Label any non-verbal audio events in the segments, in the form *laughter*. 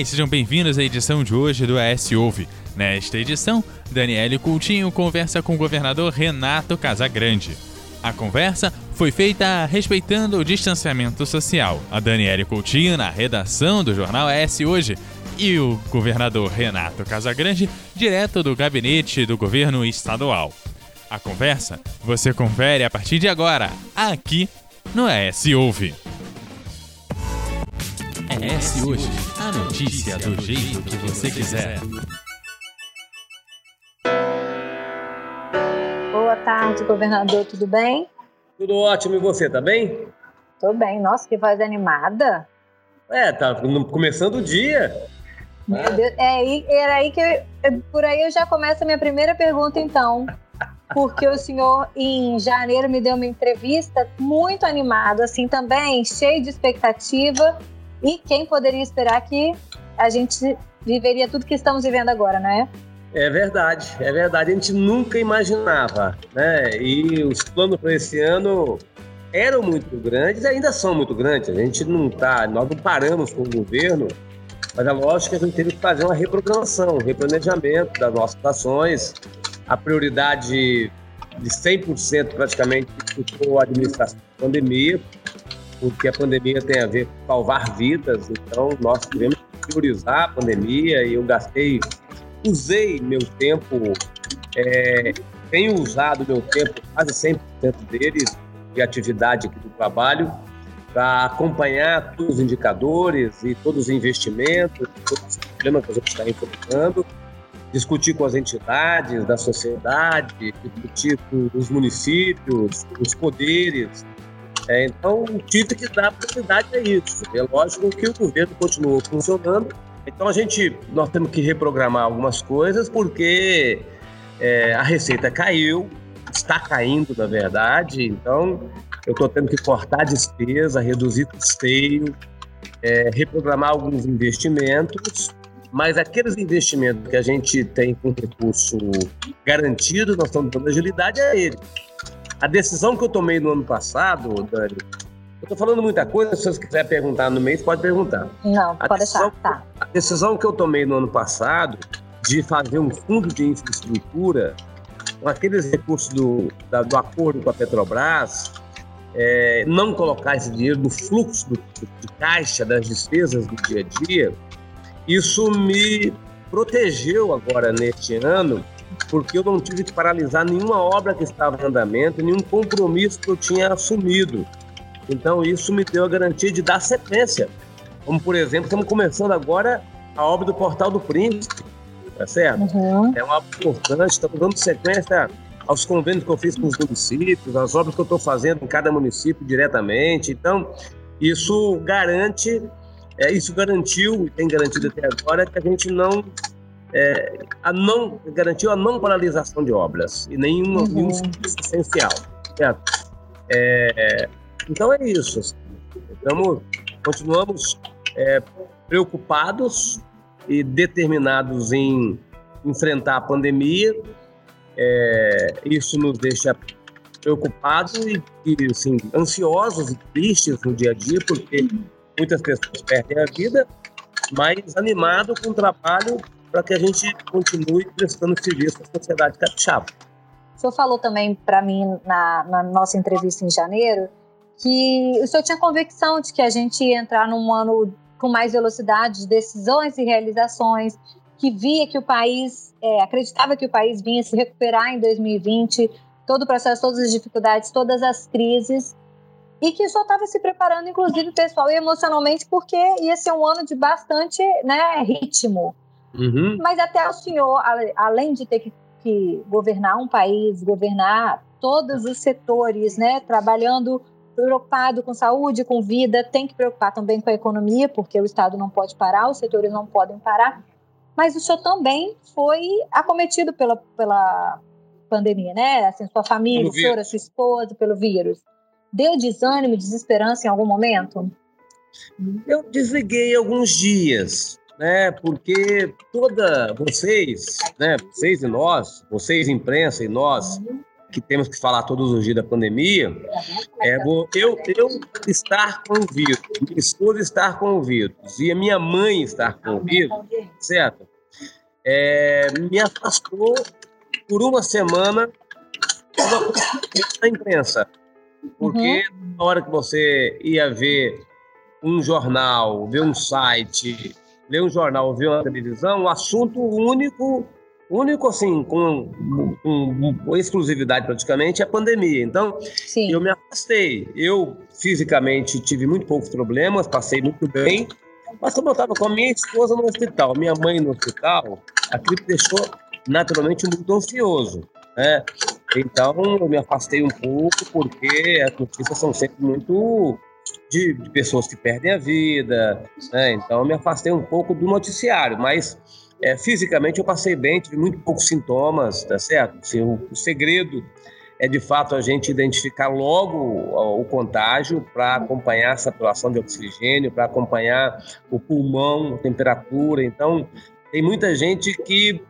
E sejam bem-vindos à edição de hoje do AS Ouve. Nesta edição, Daniele Coutinho conversa com o governador Renato Casagrande. A conversa foi feita respeitando o distanciamento social. A Daniele Coutinho na redação do jornal AS Hoje e o governador Renato Casagrande direto do gabinete do governo estadual. A conversa você confere a partir de agora, aqui no AS Ouve. AS Hoje, a notícia do jeito que você quiser. Boa tarde, governador, tudo bem? Tudo ótimo, e você, tá bem? Tô bem. Nossa, que voz animada. É, tá começando o dia. Meu Deus, é aí, era aí que eu, por aí eu já começo a minha primeira pergunta, então. Porque o senhor, em janeiro, me deu uma entrevista muito animado, assim, também, cheio de expectativa. E quem poderia esperar que a gente viveria tudo que estamos vivendo agora, não é? É verdade, é verdade. A gente nunca imaginava, né? E os planos para esse ano eram muito grandes, ainda são muito grandes. A gente não tá, nós não paramos com o governo mas é lógico que a gente teve que fazer uma reprogramação, um replanejamento das nossas ações. A prioridade de 100% praticamente ficou a administração da pandemia, porque a pandemia tem a ver com salvar vidas, então nós tivemos que priorizar a pandemia e eu gastei, usei meu tempo, é, tenho usado meu tempo, quase 100% dele, de atividade aqui do trabalho, para acompanhar todos os indicadores e todos os investimentos, todos os problemas que a gente está enfrentando, discutir com as entidades da sociedade, discutir com os municípios, os poderes. É, então, tive que dar prioridade a isso. É lógico que o governo continuou funcionando, então a gente, nós temos que reprogramar algumas coisas porque é, a receita caiu, está caindo, na verdade, então eu estou tendo que cortar despesa, reduzir custeio, é, reprogramar alguns investimentos, mas aqueles investimentos que a gente tem com recurso garantido, nós estamos dando agilidade a ele. A decisão que eu tomei no ano passado, Dani, eu estou falando muita coisa, se você quiser perguntar no mês, pode perguntar. Não, a pode decisão, deixar, tá. A decisão que eu tomei no ano passado de fazer um fundo de infraestrutura com aqueles recursos do, da, do acordo com a Petrobras, é, não colocar esse dinheiro no fluxo do, de caixa das despesas do dia a dia, isso me protegeu agora neste ano, porque eu não tive que paralisar nenhuma obra que estava em andamento, nenhum compromisso que eu tinha assumido. Então isso me deu a garantia de dar sequência. Como por exemplo, estamos começando agora a obra do Portal do Príncipe, tá certo? Uhum. É uma obra importante, estamos dando sequência aos convênios que eu fiz com os municípios, às obras que eu estou fazendo em cada município diretamente. Então, isso garante, é, isso garantiu e tem garantido até agora que a gente não é, a não garantiu a não paralisação de obras e nenhum, uhum. nenhum serviço essencial. Certo? É, então é isso. Estamos, continuamos é, preocupados e determinados em enfrentar a pandemia é, isso nos deixa preocupados e, e assim, ansiosos e tristes no dia a dia, porque muitas pessoas perdem a vida, mas animado com o trabalho para que a gente continue prestando serviço à sociedade capixaba. O senhor falou também para mim na, na, nossa entrevista em janeiro que o senhor tinha convicção de que a gente ia entrar num ano com mais velocidade de decisões e realizações, que via que o país, é, acreditava que o país vinha se recuperar em 2020, todo o processo, todas as dificuldades, todas as crises, e que só estava se preparando, inclusive pessoal e emocionalmente, porque ia ser um ano de bastante né, ritmo. Uhum. Mas até o senhor, além de ter que, que governar um país, governar todos os setores, né, trabalhando preocupado com saúde, com vida, tem que preocupar também com a economia, porque o Estado não pode parar, os setores não podem parar mas o senhor também foi acometido pela, pela pandemia, né? Assim, sua família, o senhor, a sua esposa, pelo vírus. Deu desânimo, desesperança em algum momento? Eu desliguei alguns dias, né? Porque toda vocês, né? Vocês e nós, vocês imprensa e nós, que temos que falar todos os dias da pandemia, é eu, eu estar com o vírus, minha esposa estar com o vírus e a minha mãe estar com o vírus, certo? É, me afastou por uma semana da imprensa. Porque uhum. na hora que você ia ver um jornal, ver um site, ler um jornal, ver uma televisão, o assunto único, único assim, com, com, com exclusividade praticamente, é a pandemia. Então, Sim. eu me afastei. Eu fisicamente tive muito poucos problemas, passei muito bem, mas como eu estava com a minha esposa no hospital, minha mãe no hospital, aquilo me deixou naturalmente muito ansioso. Né? Então, eu me afastei um pouco, porque as notícias são sempre muito de, de pessoas que perdem a vida, né? Então, eu me afastei um pouco do noticiário, mas é, fisicamente eu passei bem, tive muito poucos sintomas, tá certo? Assim, o, o segredo é de fato a gente identificar logo o, contágio para acompanhar a saturação de oxigênio, para acompanhar o pulmão, a temperatura. Então, tem muita gente que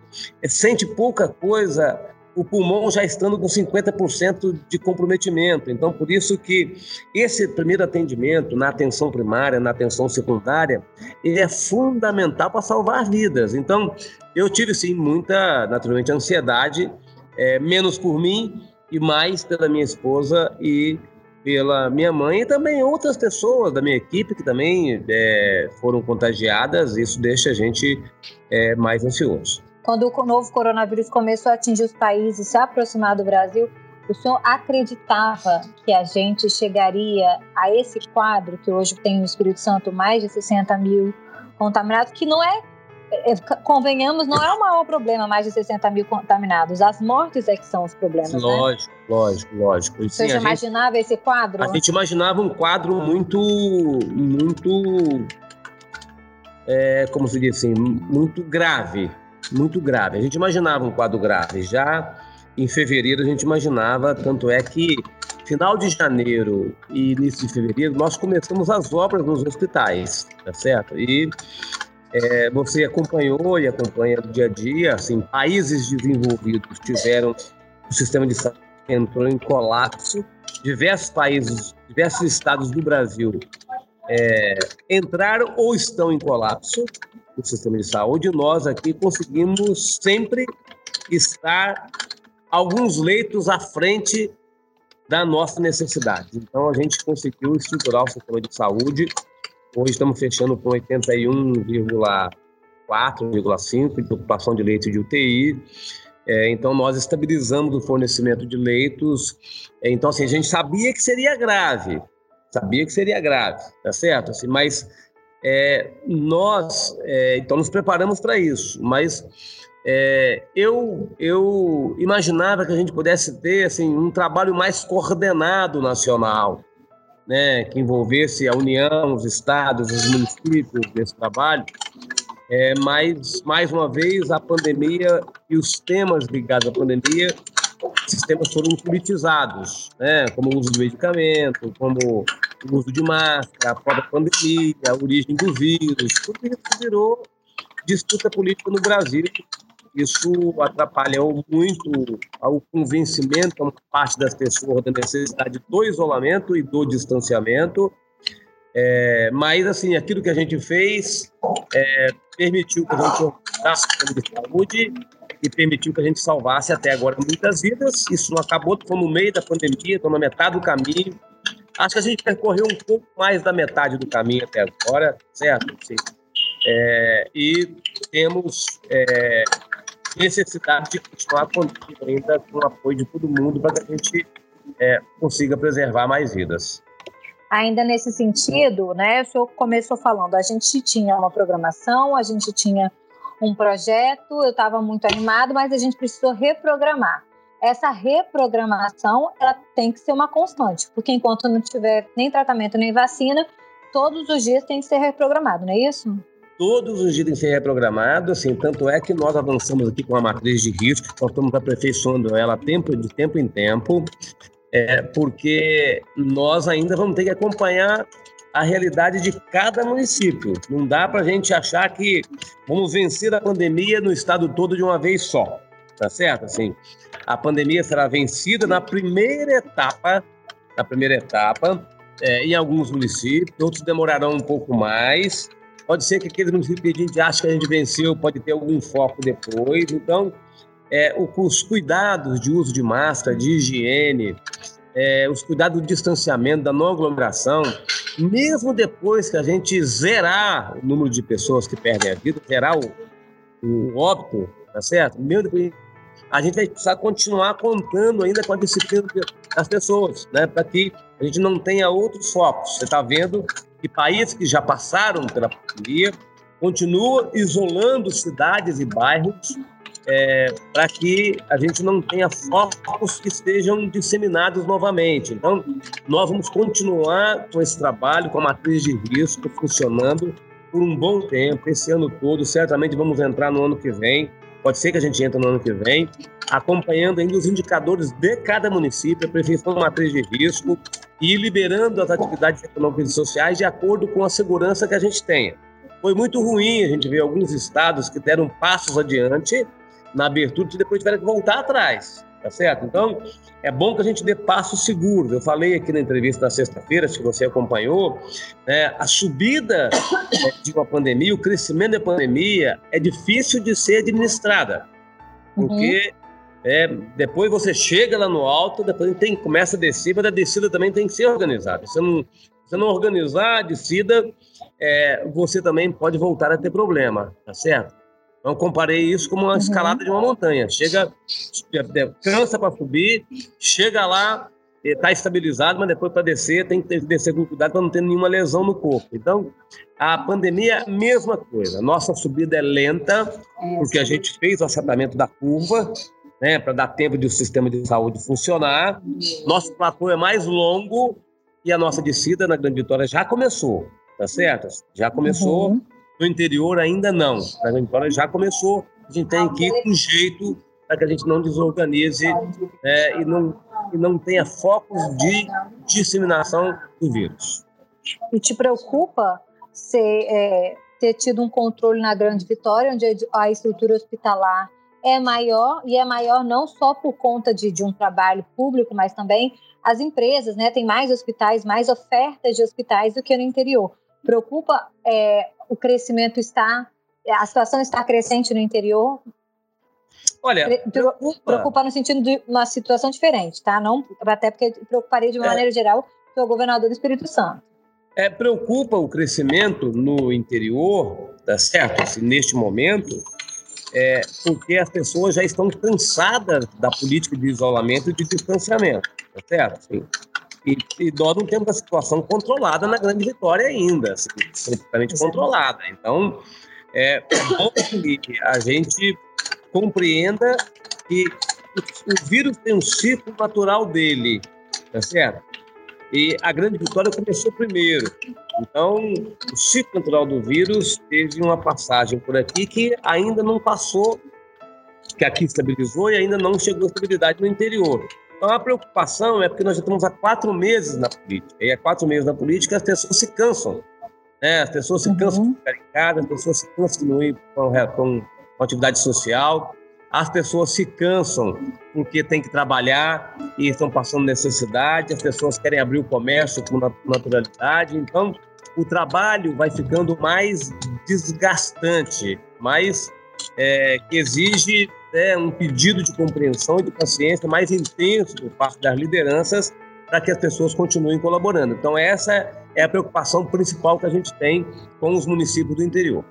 sente pouca coisa o pulmão já estando com 50% de comprometimento. Então, por isso que esse primeiro atendimento na atenção primária, na atenção secundária, ele é fundamental para salvar vidas. Então, eu tive sim muita, naturalmente, ansiedade, é, menos por mim e mais pela minha esposa e pela minha mãe e também outras pessoas da minha equipe que também é, foram contagiadas. Isso deixa a gente é, mais ansioso. Quando o novo coronavírus começou a atingir os países, se aproximar do Brasil, o senhor acreditava que a gente chegaria a esse quadro que hoje tem no Espírito Santo mais de 60 mil contaminados, que não é, é, convenhamos, não é o maior problema mais de 60 mil contaminados. As mortes é que são os problemas. Lógico, né? lógico, lógico. Você já imaginava esse quadro? A gente imaginava um quadro muito, muito, é, como se diz assim, muito grave muito grave. A gente imaginava um quadro grave. Já em fevereiro a gente imaginava, tanto é que final de janeiro e início de fevereiro nós começamos as obras nos hospitais, tá certo? E é, você acompanhou e acompanha do dia a dia, assim, países desenvolvidos tiveram o sistema de saúde entrou em colapso, diversos países, diversos estados do Brasil é, entraram ou estão em colapso, do sistema de saúde, nós aqui conseguimos sempre estar alguns leitos à frente da nossa necessidade. Então, a gente conseguiu estruturar o sistema de saúde. Hoje estamos fechando com 81,4, 5 de ocupação de leitos de UTI. É, então, nós estabilizamos o fornecimento de leitos. É, então, assim, a gente sabia que seria grave, sabia que seria grave, tá certo? Assim, mas é, nós, é, então, nos preparamos para isso, mas é, eu, eu imaginava que a gente pudesse ter assim, um trabalho mais coordenado nacional, né, que envolvesse a União, os estados, os municípios desse trabalho. É, mas, mais uma vez, a pandemia e os temas ligados à pandemia esses temas foram politizados, né? como o uso do medicamento, como o uso de máscara, a própria pandemia, a origem do vírus, tudo isso virou disputa política no Brasil. Isso atrapalhou muito o convencimento de uma parte das pessoas da necessidade do isolamento e do distanciamento. É, mas, assim, aquilo que a gente fez é, permitiu que a gente organizasse o de saúde e permitiu que a gente salvasse até agora muitas vidas. Isso acabou, estamos no meio da pandemia, estamos na metade do caminho. Acho que a gente percorreu um pouco mais da metade do caminho até agora, certo? Sim. É, e temos é, necessidade de continuar contando ainda com o apoio de todo mundo para que a gente é, consiga preservar mais vidas. Ainda nesse sentido, né, o senhor começou falando, a gente tinha uma programação, a gente tinha um projeto, eu estava muito animado, mas a gente precisou reprogramar. Essa reprogramação ela tem que ser uma constante, porque enquanto não tiver nem tratamento nem vacina, todos os dias tem que ser reprogramado, não é isso? Todos os dias tem que ser reprogramado, assim, tanto é que nós avançamos aqui com a matriz de risco, nós estamos aperfeiçoando ela tempo, de tempo em tempo, é, porque nós ainda vamos ter que acompanhar a realidade de cada município. Não dá para a gente achar que vamos vencer a pandemia no estado todo de uma vez só. tá certo? Assim, a pandemia será vencida na primeira etapa, na primeira etapa, é, em alguns municípios, outros demorarão um pouco mais. Pode ser que aqueles municípios que a gente acha que a gente venceu pode ter algum foco depois. Então, é, os cuidados de uso de máscara, de higiene, é, os cuidados do distanciamento, da não aglomeração, mesmo depois que a gente zerar o número de pessoas que perdem a vida, zerar o, o óbito, tá certo? Mesmo depois, a gente vai precisar continuar contando ainda com a disciplina das pessoas, né? Para que a gente não tenha outros focos. Você está vendo que países que já passaram pela pandemia continuam isolando cidades e bairros é, para que a gente não tenha focos que estejam disseminados novamente. Então, nós vamos continuar com esse trabalho, com a matriz de risco funcionando por um bom tempo, esse ano todo. Certamente vamos entrar no ano que vem, pode ser que a gente entre no ano que vem, acompanhando ainda os indicadores de cada município, a prefeitura matriz de risco e liberando as atividades econômicas e sociais de acordo com a segurança que a gente tenha. Foi muito ruim a gente ver alguns estados que deram passos adiante na abertura e depois tiveram que voltar atrás, tá certo? Então, é bom que a gente dê passos seguros. Eu falei aqui na entrevista da sexta-feira, se você acompanhou, né, a subida é, de uma pandemia, o crescimento da pandemia é difícil de ser administrada, porque uhum. É, depois você chega lá no alto, depois tem, começa a descer, mas a descida também tem que ser organizada. Se não, se não organizar a descida, é, você também pode voltar a ter problema, tá certo? Então, comparei isso como uma uhum. escalada de uma montanha. Chega, cansa para subir, chega lá, está estabilizado, mas depois para descer tem que descer com cuidado para não ter nenhuma lesão no corpo. Então, a pandemia, mesma coisa. Nossa subida é lenta, é, porque a gente fez o achatamento da curva, né, para dar tempo de o sistema de saúde funcionar. Nosso platô é mais longo e a nossa descida na Grande Vitória já começou, tá certo? Já começou. Uhum. No interior ainda não. Na Grande Vitória já começou. A gente tem que ir com jeito para que a gente não desorganize é, e, não, e não tenha focos de disseminação do vírus. E te preocupa ser, é, ter tido um controle na Grande Vitória, onde a estrutura hospitalar é maior e é maior não só por conta de, de um trabalho público, mas também as empresas, né? Tem mais hospitais, mais ofertas de hospitais do que no interior. Preocupa é, o crescimento está, a situação está crescente no interior? Olha, preocupa, preocupa no sentido de uma situação diferente, tá? Não até porque preocuparia de uma é. maneira geral que o governador do Espírito Santo. É, preocupa o crescimento no interior, tá certo? Assim, neste momento, é, porque as pessoas já estão cansadas da política de isolamento e de distanciamento, tá certo? Assim, e, e nós não temos a situação controlada na Grande Vitória ainda, assim, completamente controlada. Então, é bom que a gente compreenda que o vírus tem um ciclo natural dele, tá certo? E a Grande Vitória começou primeiro. Então, o ciclo natural do vírus teve uma passagem por aqui que ainda não passou, que aqui estabilizou e ainda não chegou à estabilidade no interior. Então, a preocupação é porque nós já estamos há quatro meses na política. E há quatro meses na política as pessoas se cansam. Né? As pessoas se cansam uhum. de ficar em casa, as pessoas se cansam de não ir para atividade social as pessoas se cansam porque tem que trabalhar e estão passando necessidade, as pessoas querem abrir o comércio com naturalidade, então o trabalho vai ficando mais desgastante, mais é, que exige né, um pedido de compreensão e de paciência mais intenso por parte das lideranças para que as pessoas continuem colaborando. Então essa é a preocupação principal que a gente tem com os municípios do interior.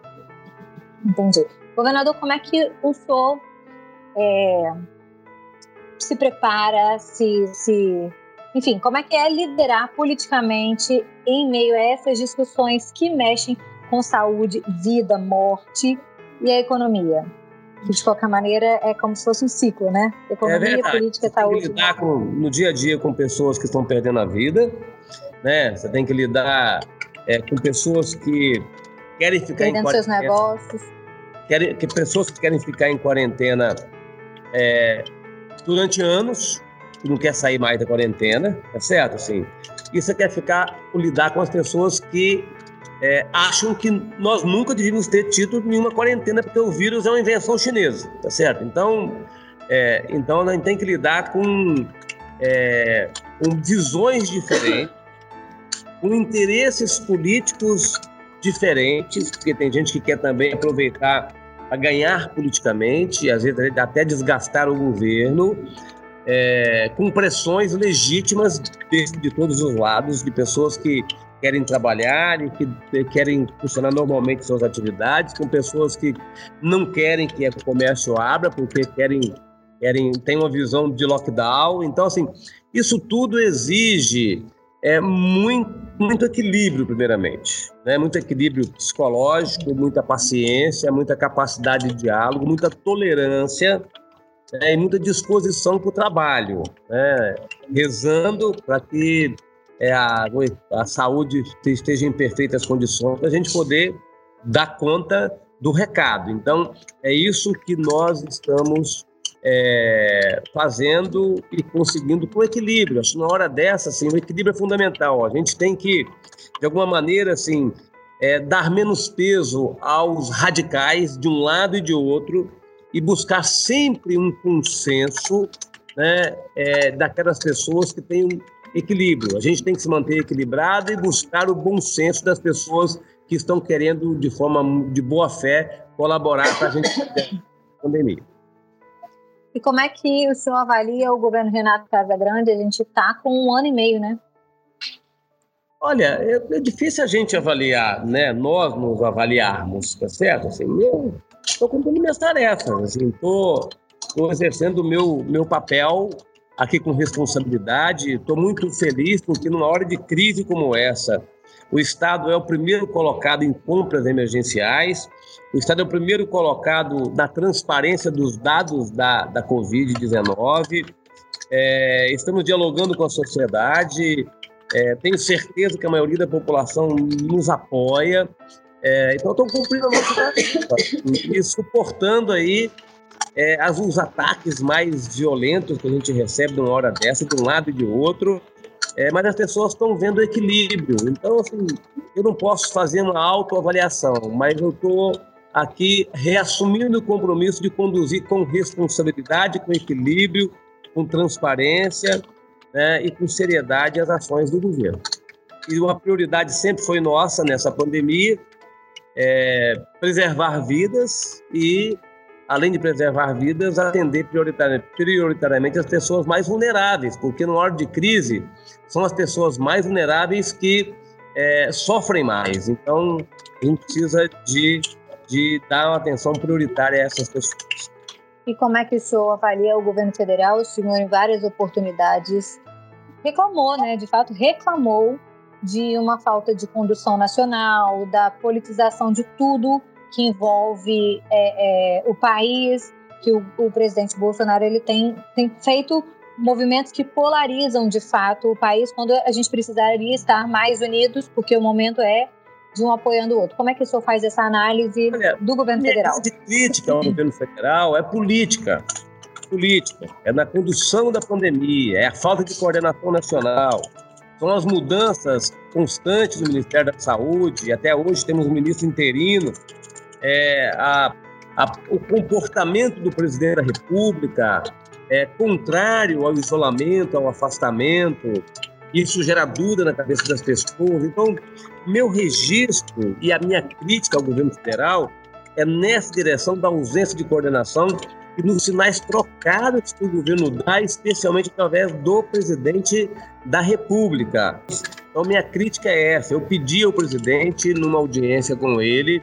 Entendi. Governador, como é que o senhor é, se prepara, se, se. Enfim, como é que é liderar politicamente em meio a essas discussões que mexem com saúde, vida, morte e a economia? De qualquer maneira, é como se fosse um ciclo, né? Economia, é política, saúde. Você tem que lidar com, no dia a dia com pessoas que estão perdendo a vida, né? Você tem que lidar é, com pessoas que querem ficar perdendo em quarentena. seus negócios. Querem, que pessoas que querem ficar em quarentena é, durante anos, que não quer sair mais da quarentena, tá certo? Assim, e você quer ficar, lidar com as pessoas que é, acham que nós nunca devíamos ter tido nenhuma quarentena, porque o vírus é uma invenção chinesa, tá certo? Então, É, então, a gente tem que lidar com, é, com visões diferentes, *laughs* com interesses políticos diferentes, porque tem gente que quer também aproveitar a ganhar politicamente, às vezes até desgastar o governo, é, com pressões legítimas de, de, todos os lados, de pessoas que querem trabalhar e que querem funcionar normalmente suas atividades, com pessoas que não querem que o comércio abra porque querem querem têm uma visão de lockdown. Então, assim, isso tudo exige é muito, muito equilíbrio, primeiramente. Né? Muito equilíbrio psicológico, muita paciência, muita capacidade de diálogo, muita tolerância né? e muita disposição para o trabalho. Né? Rezando para que é, a, a saúde esteja em perfeitas condições para a gente poder dar conta do recado. Então, é isso que nós estamos é, fazendo e conseguindo com equilíbrio. Acho que na hora dessa, assim, o equilíbrio é fundamental. A gente tem que, de alguma maneira, assim, é, dar menos peso aos radicais de um lado e de outro e buscar sempre um consenso né, é, daquelas pessoas que têm equilíbrio. A gente tem que se manter equilibrado e buscar o bom senso das pessoas que estão querendo, de forma de boa fé, colaborar para a gente pandemia. E como é que o senhor avalia o governo Renato Casagrande? A gente está com um ano e meio, né? Olha, é, é, difícil a gente avaliar, né? Nós nos avaliarmos, tá certo? Assim, eu estou cumprindo minhas tarefas, assim, estou exercendo o meu, meu papel aqui com responsabilidade. Estou muito feliz porque numa hora de crise como essa, o Estado é o primeiro colocado em compras emergenciais, o Estado é o primeiro colocado na transparência dos dados da, da Covid-19. É, estamos dialogando com a sociedade, é, tenho certeza que a maioria da população nos apoia. É, então, estou cumprindo a nossa e suportando aí é, os ataques mais violentos que a gente recebe de uma hora dessa, de um lado e de outro. É, mas as pessoas estão vendo equilíbrio. Então, assim, eu não posso fazer uma autoavaliação, mas eu estou aqui reassumindo o compromisso de conduzir com responsabilidade, com equilíbrio, com transparência né, e com seriedade as ações do governo. E uma prioridade sempre foi nossa nessa pandemia, é preservar vidas e além de preservar vidas, atender prioritariamente as pessoas mais vulneráveis, porque no hora de crise são as pessoas mais vulneráveis que é, sofrem mais. Então, a gente precisa de, de dar uma atenção prioritária a essas pessoas. E como é que o senhor avalia o governo federal? O senhor, em várias oportunidades, reclamou, né? De fato, reclamou de uma falta de condução nacional, da politização de tudo que envolve é, é, o país, que o, o, presidente Bolsonaro ele tem, tem feito movimentos que polarizam de fato o país quando a gente precisaria estar mais unidos, porque o momento é de um apoiando o outro. Como é que o senhor faz essa análise Olha, do governo federal? De crítica ao governo federal é política. Política. É na condução da pandemia, é a falta de coordenação nacional, são as mudanças constantes no Ministério da Saúde, e até hoje temos um ministro interino é, a, a, o comportamento do presidente da República é contrário ao isolamento, ao afastamento. Isso gera dúvida na cabeça das pessoas. Então, meu registro e a minha crítica ao governo federal é nessa direção da ausência de coordenação e nos sinais trocados que o governo dá, especialmente através do presidente da República. Então, minha crítica é essa. Eu pedi ao presidente, numa audiência com ele,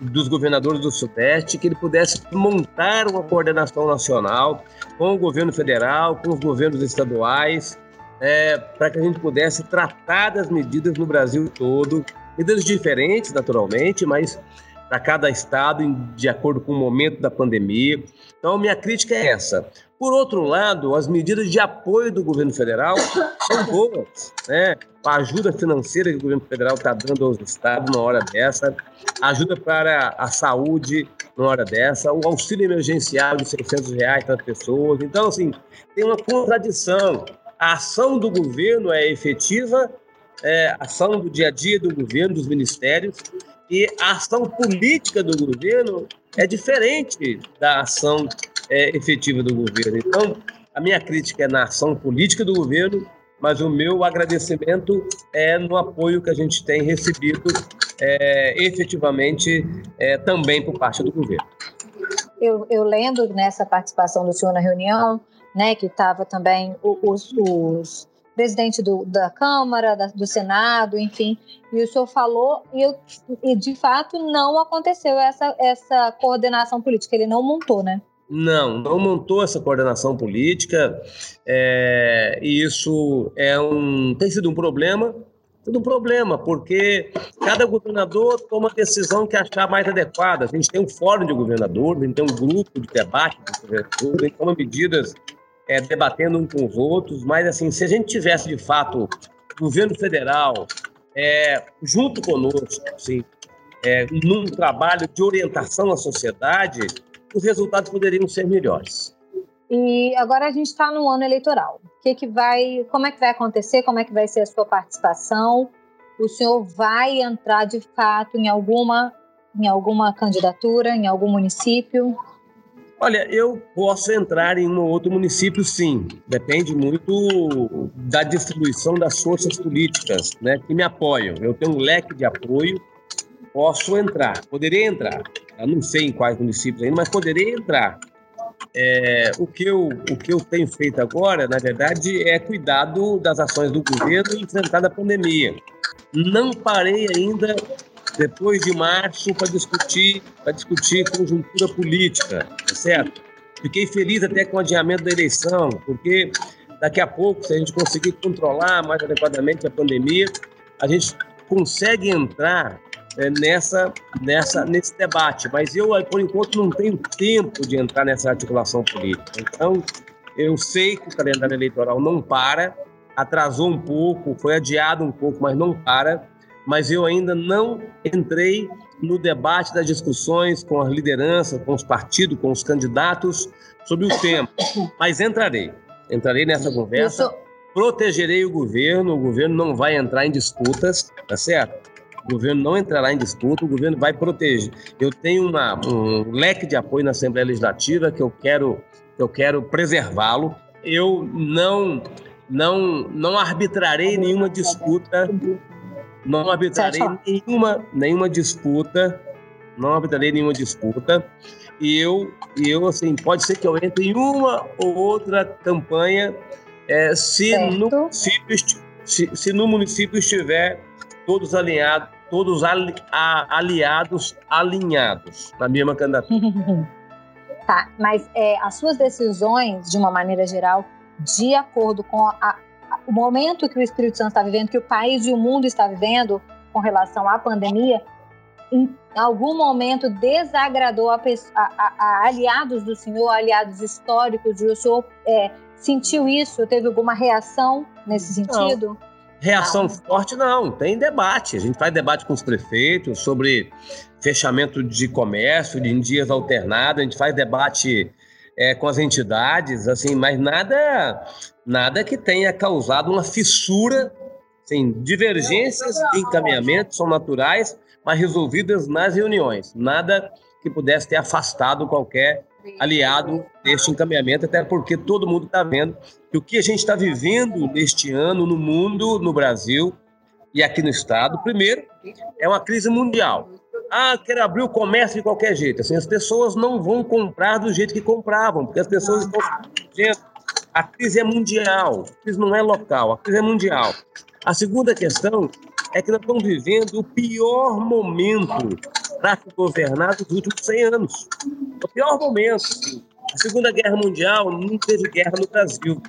dos governadores do Sudeste, que ele pudesse montar uma coordenação nacional com o governo federal, com os governos estaduais, é, para que a gente pudesse tratar das medidas no Brasil todo, medidas diferentes, naturalmente, mas para cada estado, de acordo com o momento da pandemia. Então, minha crítica é essa. Por outro lado, as medidas de apoio do governo federal são boas, né? A ajuda financeira que o governo federal está dando aos estados na hora dessa, ajuda para a saúde na hora dessa, o auxílio emergencial de 600 reais para as pessoas. Então, assim, tem uma contradição. A ação do governo é efetiva, é, ação do dia a dia do governo, dos ministérios, e a ação política do governo é diferente da ação é, efetiva do governo. Então, a minha crítica é na ação política do governo, mas o meu agradecimento é no apoio que a gente tem recebido é, efetivamente é, também por parte do governo. Eu, eu lembro nessa participação do senhor na reunião, né, que estava também os, os presidente do, da Câmara, da, do Senado, enfim, e o senhor falou, e, eu, e de fato não aconteceu essa, essa coordenação política, ele não montou, né? Não, não montou essa coordenação política, é, e isso é um, tem sido um problema, tudo um problema, porque cada governador toma a decisão que achar mais adequada. A gente tem um fórum de governador, a gente tem um grupo de debate de governador, a gente toma medidas é, debatendo um com os outros, mas assim, se a gente tivesse de fato governo federal é, junto conosco, assim, é, num trabalho de orientação à sociedade, os resultados poderiam ser melhores. E agora a gente está no ano eleitoral. O que, que vai, como é que vai acontecer? Como é que vai ser a sua participação? O senhor vai entrar de fato em alguma, em alguma candidatura, em algum município? Olha, eu posso entrar em um outro município, sim. Depende muito da distribuição das forças políticas né, que me apoiam. Eu tenho um leque de apoio, posso entrar, poderia entrar. Eu não sei em quais municípios ainda, mas poderia entrar. É, o, que eu, o que eu tenho feito agora, na verdade, é cuidado das ações do governo e enfrentar a pandemia. Não parei ainda depois de março para discutir, para discutir conjuntura política, tá certo? Fiquei feliz até com o adiamento da eleição, porque daqui a pouco, se a gente conseguir controlar mais adequadamente a pandemia, a gente consegue entrar é, nessa, nessa, nesse debate. Mas eu, por enquanto, não tenho tempo de entrar nessa articulação política. Então, eu sei que o calendário eleitoral não para, atrasou um pouco, foi adiado um pouco, mas não para mas eu ainda não entrei no debate das discussões com as lideranças, com os partidos, com os candidatos sobre o tema. Mas entrarei, entrarei nessa conversa, Isso. protegerei o governo, o governo não vai entrar em disputas, tá certo? O governo não entrará em disputa, o governo vai proteger. Eu tenho uma, um leque de apoio na Assembleia Legislativa que eu quero, eu quero preservá-lo. Eu não, não, não arbitrarei nenhuma disputa não arbitrarei nenhuma, nenhuma disputa, não arbitrarei nenhuma disputa. E eu, eu, assim, pode ser que eu entre em uma ou outra campanha é, se, no município, se, se, no município estiver todos alinhados, todos ali, a, aliados alinhados na mesma candidatura. *laughs* tá, mas é, as suas decisões, de uma maneira geral, de acordo com a, o momento que o Espírito Santo está vivendo, que o país e o mundo está vivendo com relação à pandemia, em algum momento desagradou a, a, a aliados do senhor, aliados históricos, e o senhor é, sentiu isso? Teve alguma reação nesse sentido? Não. Reação ah. forte não, tem debate. A gente faz debate com os prefeitos sobre fechamento de comércio, de em dias alternados, a gente faz debate é, com as entidades, assim, mas nada, nada que tenha causado uma fissura. Assim, divergências e encaminhamentos são naturais, mas resolvidas nas reuniões. Nada que pudesse ter afastado qualquer aliado deste encaminhamento, até porque todo mundo está vendo que o que a gente está vivendo neste ano no mundo, no Brasil e aqui no Estado, primeiro, é uma crise mundial ah, quero abrir o comércio de qualquer jeito. Assim, as pessoas não vão comprar do jeito que compravam, porque as pessoas estão a crise é mundial, a crise não é local, a crise é mundial. A segunda questão é que nós estamos vivendo o pior momento para se governar dos últimos 100 anos. O pior momento. A Segunda Guerra Mundial não teve guerra no Brasil.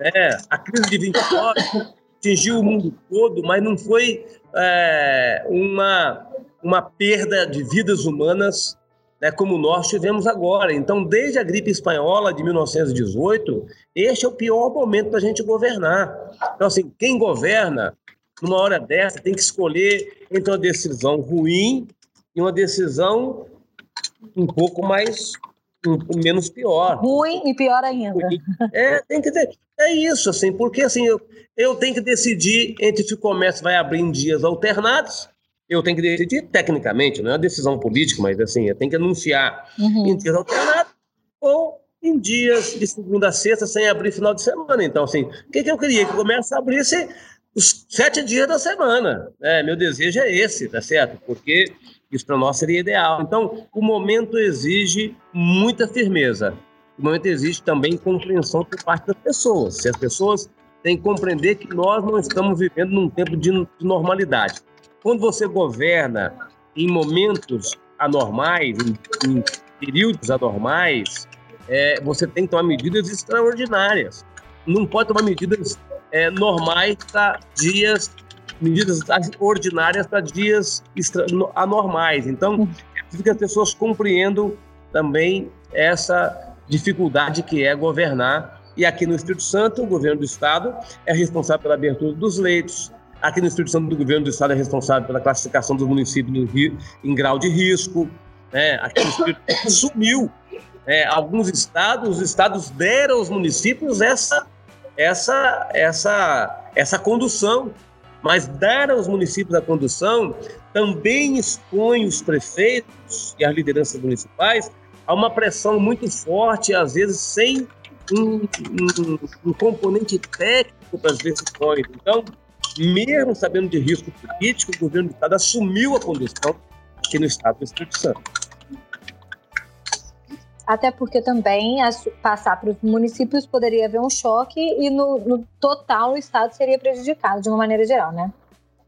É, a crise de 29 atingiu o mundo todo, mas não foi é, uma uma perda de vidas humanas né, como nós tivemos agora. Então, desde a gripe espanhola de 1918, este é o pior momento para a gente governar. Então, assim, quem governa, numa hora dessa, tem que escolher entre uma decisão ruim e uma decisão um pouco mais um, menos pior. Ruim e pior ainda. É, tem que ter. É isso, assim, porque assim, eu, eu tenho que decidir entre se o comércio vai abrir em dias alternados eu tenho que decidir tecnicamente, não é uma decisão política, mas assim, eu tenho que anunciar uhum. em dias alternados ou em dias de segunda a sexta, sem abrir final de semana. Então, assim, o que, que eu queria? Que o comércio abrisse os sete dias da semana. É, meu desejo é esse, tá certo? Porque isso para nós seria ideal. Então, o momento exige muita firmeza. O momento exige também compreensão por parte das pessoas. Se as pessoas têm que compreender que nós não estamos vivendo num tempo de normalidade. Quando você governa em momentos anormais, em, em períodos anormais, é, você tem que tomar medidas extraordinárias. Não pode tomar medidas é, normais para dias, medidas ordinárias para dias extra, anormais. Então, é preciso que as pessoas compreendam também essa dificuldade que é governar. E aqui no Espírito Santo, o governo do Estado é responsável pela abertura dos leitos. Aqui no Espírito Santo, o governo do Estado é responsável pela classificação dos municípios em grau de risco. Né? Aqui no Espírito *coughs* sumiu é, alguns estados, os estados deram aos municípios essa, essa, essa, essa condução, mas dar aos municípios a condução também expõe os prefeitos e as lideranças municipais a uma pressão muito forte, às vezes sem um, um, um componente técnico para as decisões. Então, mesmo sabendo de risco político, o governo do Estado assumiu a condução aqui no Estado do Espírito Santo até porque também as, passar para os municípios poderia haver um choque e no, no, total o Estado seria prejudicado de uma maneira geral, né?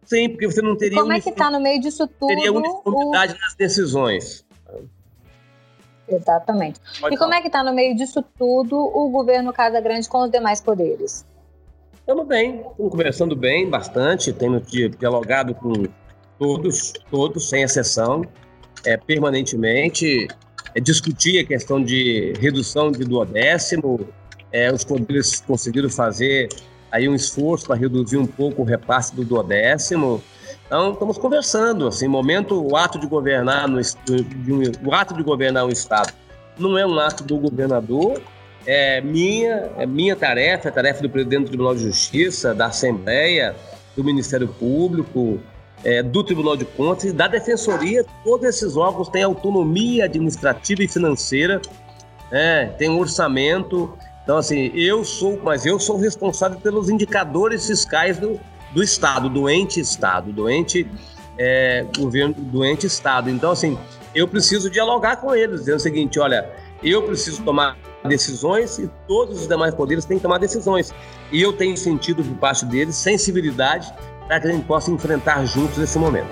Sim, porque você não teria. E como é que está no meio disso tudo? Teria uniformidade o... nas decisões. Exatamente. Pode e como é que está no meio disso tudo o governo Casa Grande com os demais poderes? Estamos bem, estamos conversando bem, bastante, temos dialogado com todos, todos, sem exceção, é, permanentemente é, discutir a questão de redução de duodécimo. É, os poderes conseguiram fazer aí um esforço para reduzir um pouco o repasse do duodécimo. Então, estamos conversando. Assim, momento, o ato de governar no, o ato de governar um estado não é um ato do governador, é minha, é minha tarefa, é tarefa do presidente do Tribunal de Justiça, da Assembleia, do Ministério Público, é, do Tribunal de Contas e da Defensoria. Todos esses órgãos têm autonomia administrativa e financeira, é, tem um orçamento. Então, assim, eu sou, mas eu sou responsável pelos indicadores fiscais do, do Estado, do ente Estado, do ente é, governo, do ente Estado. Então, assim, eu preciso dialogar com eles, dizendo o seguinte: olha, eu preciso tomar decisões e todos os demais poderes têm que tomar decisões. E eu tenho sentido por parte deles sensibilidade para que a gente possa enfrentar juntos esse momento.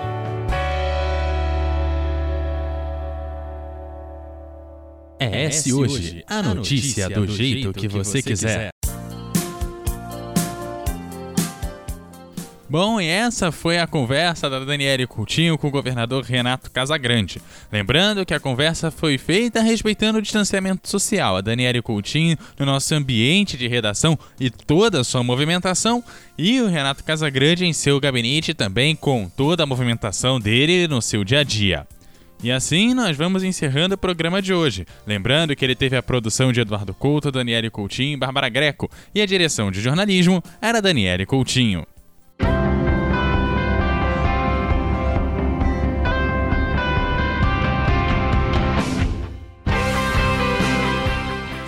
É esse hoje, a notícia do jeito que você quiser. Bom, e essa foi a conversa da Daniele Coutinho com o governador Renato Casagrande. Lembrando que a conversa foi feita respeitando o distanciamento social. A Daniele Coutinho no nosso ambiente de redação e toda a sua movimentação, e o Renato Casagrande em seu gabinete também com toda a movimentação dele no seu dia a dia. E assim nós vamos encerrando o programa de hoje. Lembrando que ele teve a produção de Eduardo Couto, Daniele Coutinho e Bárbara Greco, e a direção de jornalismo era Daniele Coutinho.